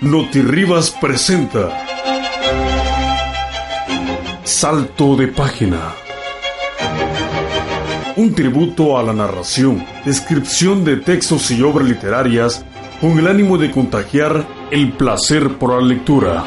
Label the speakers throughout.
Speaker 1: Notirribas presenta Salto de página. Un tributo a la narración, descripción de textos y obras literarias con el ánimo de contagiar el placer por la lectura.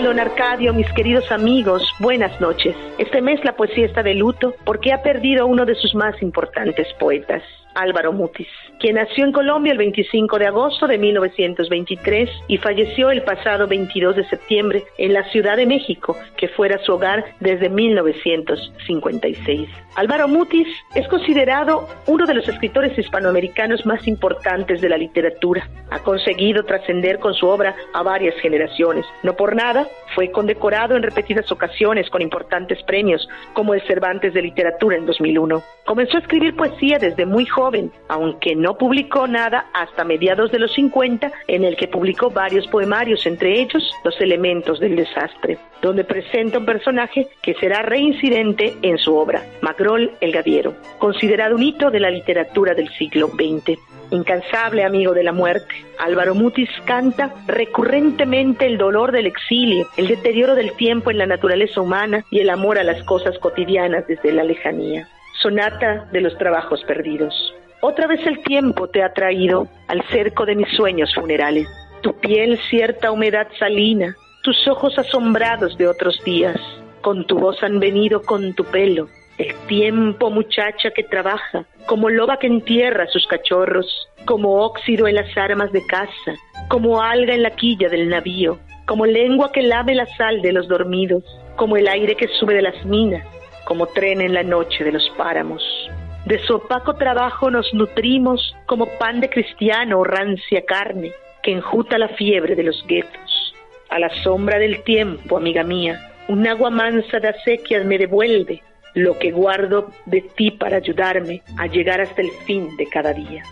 Speaker 2: Don Arcadio, mis queridos amigos, buenas noches. Este mes la poesía está de luto porque ha perdido uno de sus más importantes poetas, Álvaro Mutis, quien nació en Colombia el 25 de agosto de 1923 y falleció el pasado 22 de septiembre en la Ciudad de México, que fuera su hogar desde 1956. Álvaro Mutis es considerado uno de los escritores hispanoamericanos más importantes de la literatura. Ha conseguido trascender con su obra a varias generaciones. No por nada, fue condecorado en repetidas ocasiones con importantes premios, como el Cervantes de Literatura en 2001. Comenzó a escribir poesía desde muy joven, aunque no publicó nada hasta mediados de los 50, en el que publicó varios poemarios, entre ellos Los elementos del desastre, donde presenta un personaje que será reincidente en su obra, Macrol el Gaviero, considerado un hito de la literatura del siglo XX. Incansable amigo de la muerte, Álvaro Mutis canta recurrentemente el dolor del exilio, el deterioro del tiempo en la naturaleza humana y el amor a las cosas cotidianas desde la lejanía. Sonata de los trabajos perdidos. Otra vez el tiempo te ha traído al cerco de mis sueños funerales. Tu piel cierta humedad salina, tus ojos asombrados de otros días, con tu voz han venido con tu pelo, el tiempo muchacha que trabaja, como loba que entierra sus cachorros, como óxido en las armas de casa, como alga en la quilla del navío, como lengua que lame la sal de los dormidos, como el aire que sube de las minas, como tren en la noche de los páramos. De su opaco trabajo nos nutrimos como pan de cristiano o rancia carne que enjuta la fiebre de los guetos. A la sombra del tiempo, amiga mía, un agua mansa de acequias me devuelve lo que guardo de ti para ayudarme a llegar hasta el fin de cada día.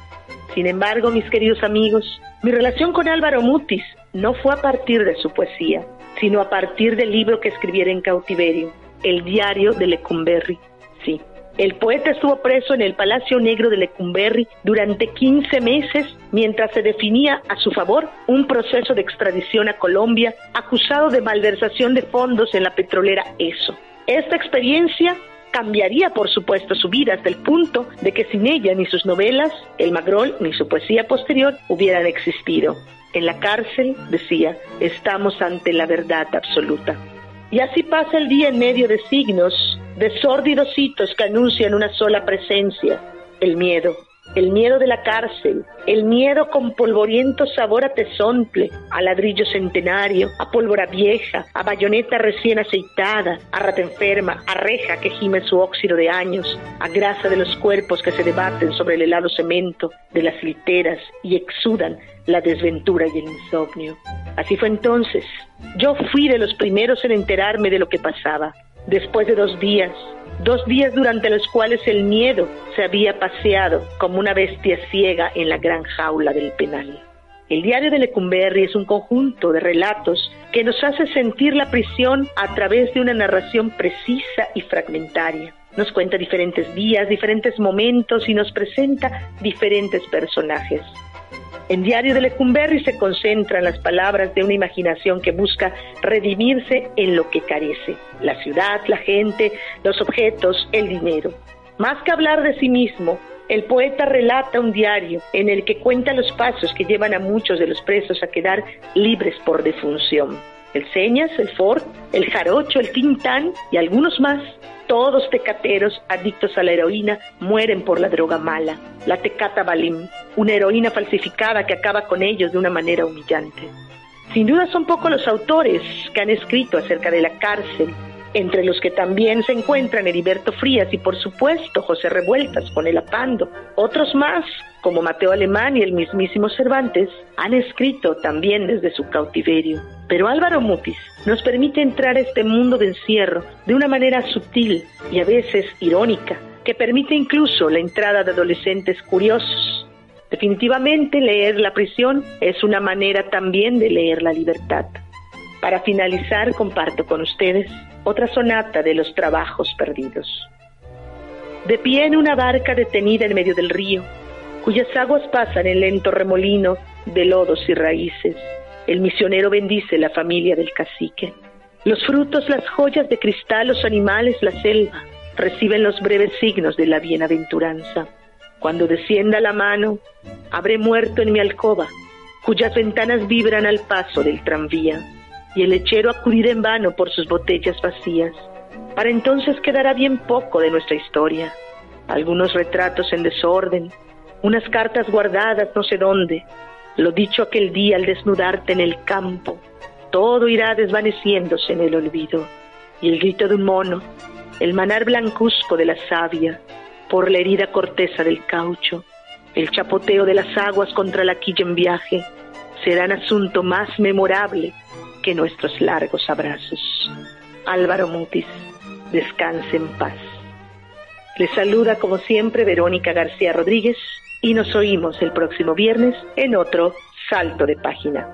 Speaker 2: Sin embargo, mis queridos amigos, mi relación con Álvaro Mutis no fue a partir de su poesía, sino a partir del libro que escribiera en cautiverio, El diario de Lecumberri. Sí, el poeta estuvo preso en el Palacio Negro de Lecumberri durante 15 meses mientras se definía a su favor un proceso de extradición a Colombia acusado de malversación de fondos en la petrolera ESO. Esta experiencia cambiaría, por supuesto, su vida hasta el punto de que sin ella ni sus novelas, el Magrol ni su poesía posterior hubieran existido. En la cárcel, decía, estamos ante la verdad absoluta. Y así pasa el día en medio de signos, de sórdidos hitos que anuncian una sola presencia, el miedo el miedo de la cárcel, el miedo con polvoriento sabor a tesontle, a ladrillo centenario, a pólvora vieja, a bayoneta recién aceitada, a rata enferma, a reja que gime su óxido de años, a grasa de los cuerpos que se debaten sobre el helado cemento de las literas y exudan la desventura y el insomnio. Así fue entonces. Yo fui de los primeros en enterarme de lo que pasaba. Después de dos días, dos días durante los cuales el miedo se había paseado como una bestia ciega en la gran jaula del penal. El diario de Lecumberri es un conjunto de relatos que nos hace sentir la prisión a través de una narración precisa y fragmentaria. Nos cuenta diferentes días, diferentes momentos y nos presenta diferentes personajes. En Diario de Lecumberri se concentran las palabras de una imaginación que busca redimirse en lo que carece, la ciudad, la gente, los objetos, el dinero. Más que hablar de sí mismo, el poeta relata un diario en el que cuenta los pasos que llevan a muchos de los presos a quedar libres por defunción. El Señas, el Ford, el Jarocho, el Tintán y algunos más todos tecateros adictos a la heroína mueren por la droga mala, la tecata balim, una heroína falsificada que acaba con ellos de una manera humillante. Sin duda son pocos los autores que han escrito acerca de la cárcel, entre los que también se encuentran Heriberto Frías y por supuesto José Revueltas con el Apando. Otros más, como Mateo Alemán y el mismísimo Cervantes, han escrito también desde su cautiverio. Pero Álvaro Mutis nos permite entrar a este mundo de encierro de una manera sutil y a veces irónica, que permite incluso la entrada de adolescentes curiosos. Definitivamente leer la prisión es una manera también de leer la libertad. Para finalizar, comparto con ustedes otra sonata de los trabajos perdidos. De pie en una barca detenida en medio del río, cuyas aguas pasan en lento remolino de lodos y raíces, el misionero bendice la familia del cacique. Los frutos, las joyas de cristal, los animales, la selva, reciben los breves signos de la bienaventuranza. Cuando descienda la mano, habré muerto en mi alcoba, cuyas ventanas vibran al paso del tranvía y el lechero acudirá en vano por sus botellas vacías. Para entonces quedará bien poco de nuestra historia, algunos retratos en desorden, unas cartas guardadas no sé dónde, lo dicho aquel día al desnudarte en el campo, todo irá desvaneciéndose en el olvido, y el grito de un mono, el manar blancuzco de la savia, por la herida corteza del caucho, el chapoteo de las aguas contra la quilla en viaje, serán asunto más memorable que nuestros largos abrazos. Álvaro Mutis, descanse en paz. Les saluda como siempre Verónica García Rodríguez y nos oímos el próximo viernes en otro Salto de Página.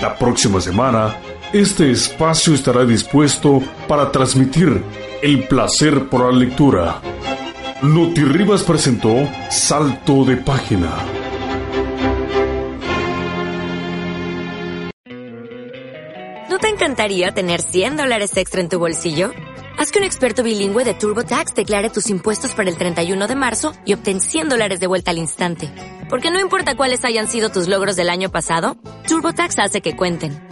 Speaker 1: La próxima semana, este espacio estará dispuesto para transmitir el placer por la lectura. Rivas presentó Salto de Página.
Speaker 3: encantaría tener 100 dólares extra en tu bolsillo? Haz que un experto bilingüe de TurboTax declare tus impuestos para el 31 de marzo y obtén 100 dólares de vuelta al instante. Porque no importa cuáles hayan sido tus logros del año pasado, TurboTax hace que cuenten.